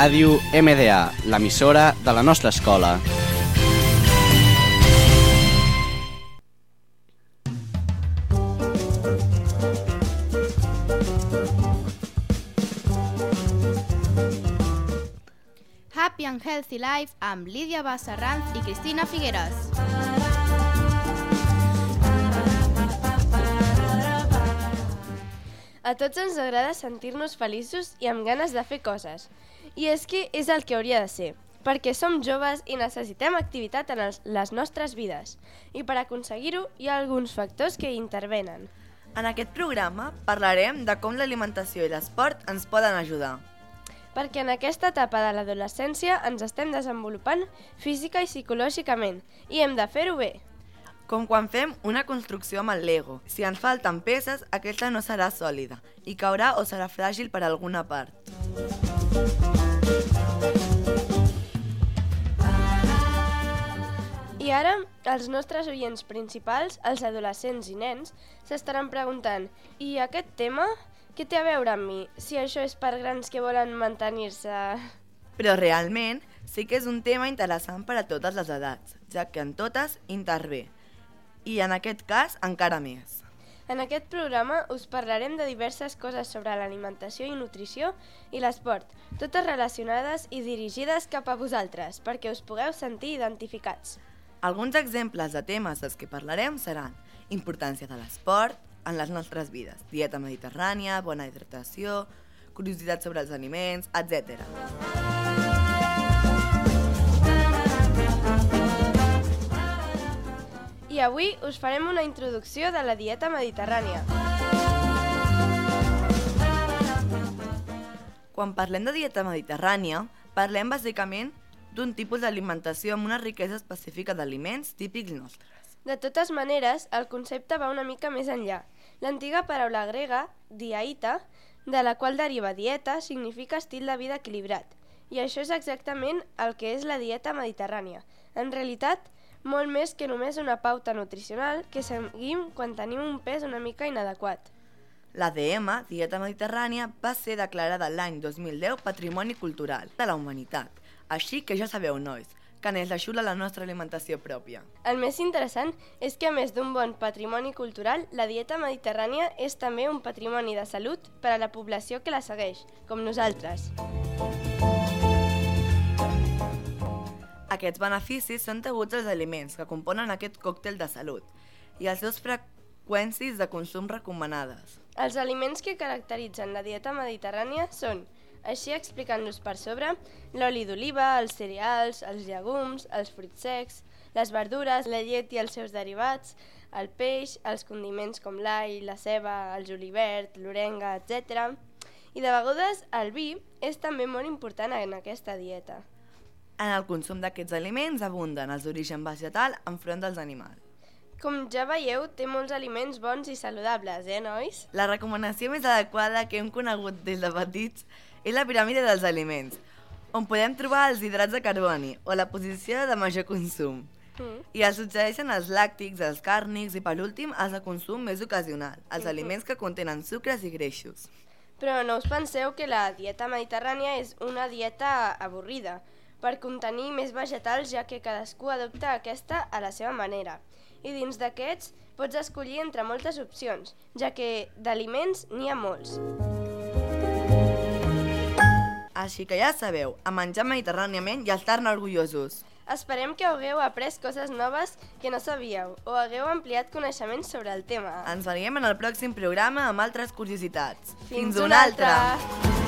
Ràdio MDA, l'emissora de la nostra escola. Happy and Healthy Life amb Lídia Bassarranz i Cristina Figueres. A tots ens agrada sentir-nos feliços i amb ganes de fer coses. I és que és el que hauria de ser, perquè som joves i necessitem activitat en els, les nostres vides. I per aconseguir-ho hi ha alguns factors que hi intervenen. En aquest programa parlarem de com l'alimentació i l'esport ens poden ajudar. Perquè en aquesta etapa de l'adolescència ens estem desenvolupant física i psicològicament i hem de fer-ho bé. Com quan fem una construcció amb el Lego. Si ens falten peces, aquesta no serà sòlida i caurà o serà fràgil per alguna part. I ara, els nostres oients principals, els adolescents i nens, s'estaran preguntant i aquest tema, què té a veure amb mi? Si això és per grans que volen mantenir-se... Però realment sí que és un tema interessant per a totes les edats, ja que en totes intervé. I en aquest cas encara més. En aquest programa us parlarem de diverses coses sobre l'alimentació i nutrició i l'esport, totes relacionades i dirigides cap a vosaltres, perquè us pugueu sentir identificats. Alguns exemples de temes dels que parlarem seran importància de l'esport en les nostres vides, dieta mediterrània, bona hidratació, curiositat sobre els aliments, etc. I avui us farem una introducció de la dieta mediterrània. Quan parlem de dieta mediterrània, parlem bàsicament d'un tipus d'alimentació amb una riquesa específica d'aliments típics nostres. De totes maneres, el concepte va una mica més enllà. L'antiga paraula grega, diaita, de la qual deriva dieta, significa estil de vida equilibrat. I això és exactament el que és la dieta mediterrània. En realitat, molt més que només una pauta nutricional que seguim quan tenim un pes una mica inadequat. La DM, Dieta Mediterrània, va ser declarada l'any 2010 Patrimoni Cultural de la Humanitat. Així que ja sabeu, nois, que n'és l'aixula la nostra alimentació pròpia. El més interessant és que a més d'un bon patrimoni cultural, la dieta mediterrània és també un patrimoni de salut per a la població que la segueix, com nosaltres. Aquests beneficis són deguts als aliments que componen aquest còctel de salut i als seus freqüències de consum recomanades. Els aliments que caracteritzen la dieta mediterrània són, així explicant-los per sobre, l'oli d'oliva, els cereals, els llegums, els fruits secs, les verdures, la llet i els seus derivats, el peix, els condiments com l'all, la ceba, el julivert, l'orenga, etc. I de vegades el vi és també molt important en aquesta dieta. En el consum d'aquests aliments abunden els d'origen vegetal enfront dels animals. Com ja veieu, té molts aliments bons i saludables, eh, nois? La recomanació més adequada que hem conegut des de petits és la piràmide dels aliments, on podem trobar els hidrats de carboni o la posició de major consum. Mm. I els succeeixen els làctics, els càrnics i, per últim, els de consum més ocasional, els aliments que contenen sucres i greixos. Però no us penseu que la dieta mediterrània és una dieta avorrida, per contenir més vegetals ja que cadascú adopta aquesta a la seva manera. I dins d'aquests pots escollir entre moltes opcions, ja que d'aliments n'hi ha molts. Així que ja sabeu, a menjar mediterràniament i a estar-ne orgullosos. Esperem que hagueu après coses noves que no sabíeu o hagueu ampliat coneixements sobre el tema. Ens veiem en el pròxim programa amb altres curiositats. Fins una altra!